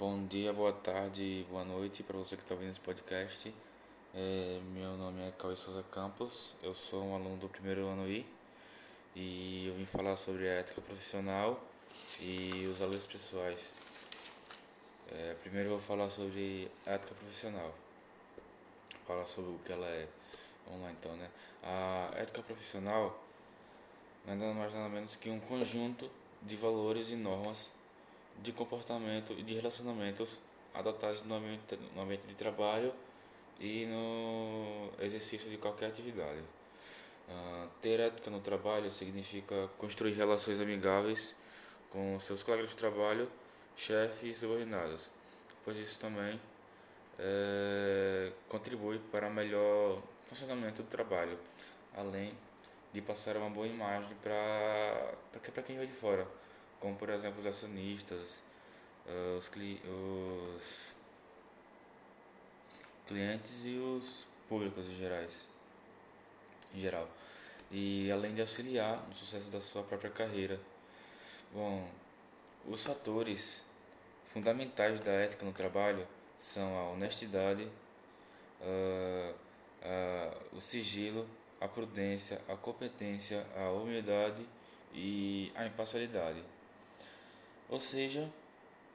Bom dia, boa tarde, boa noite para você que está ouvindo esse podcast. É, meu nome é Cauê Souza Campos, eu sou um aluno do primeiro ano I e eu vim falar sobre a ética profissional e os valores pessoais. É, primeiro eu vou falar sobre a ética profissional, falar sobre o que ela é. Vamos lá então, né? A ética profissional nada mais nada menos que um conjunto de valores e normas de comportamento e de relacionamentos adotados no ambiente, no ambiente de trabalho e no exercício de qualquer atividade. Uh, ter ética no trabalho significa construir relações amigáveis com seus colegas de trabalho, chefes e subordinados, pois isso também é, contribui para o melhor funcionamento do trabalho, além de passar uma boa imagem para quem vem de fora como por exemplo os acionistas, uh, os, cli os clientes e os públicos em, gerais, em geral. E além de auxiliar no sucesso da sua própria carreira. Bom, os fatores fundamentais da ética no trabalho são a honestidade, uh, uh, o sigilo, a prudência, a competência, a humildade e a imparcialidade. Ou seja,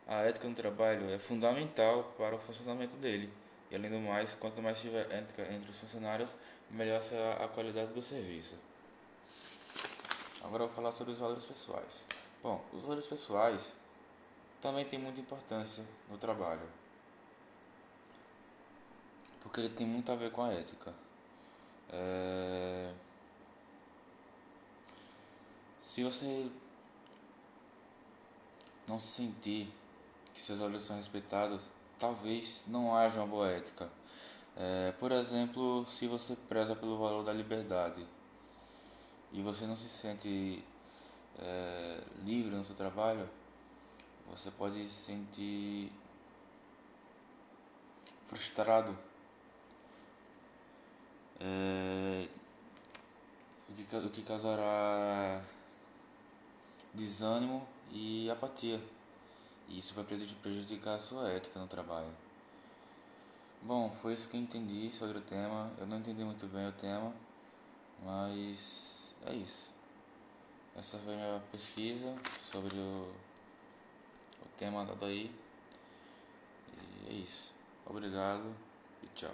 a ética no trabalho é fundamental para o funcionamento dele. E além do mais, quanto mais tiver ética entre os funcionários, melhor será a qualidade do serviço. Agora eu vou falar sobre os valores pessoais. Bom, os valores pessoais também têm muita importância no trabalho. Porque ele tem muito a ver com a ética. É... Se você não se sentir que seus valores são respeitados, talvez não haja uma boa ética. É, por exemplo, se você preza pelo valor da liberdade e você não se sente é, livre no seu trabalho, você pode se sentir frustrado. É, o, que, o que causará desânimo e apatia. E isso vai prejudicar a sua ética no trabalho. Bom, foi isso que eu entendi sobre o tema. Eu não entendi muito bem o tema, mas é isso. Essa foi a minha pesquisa sobre o, o tema dado aí. E é isso. Obrigado e tchau.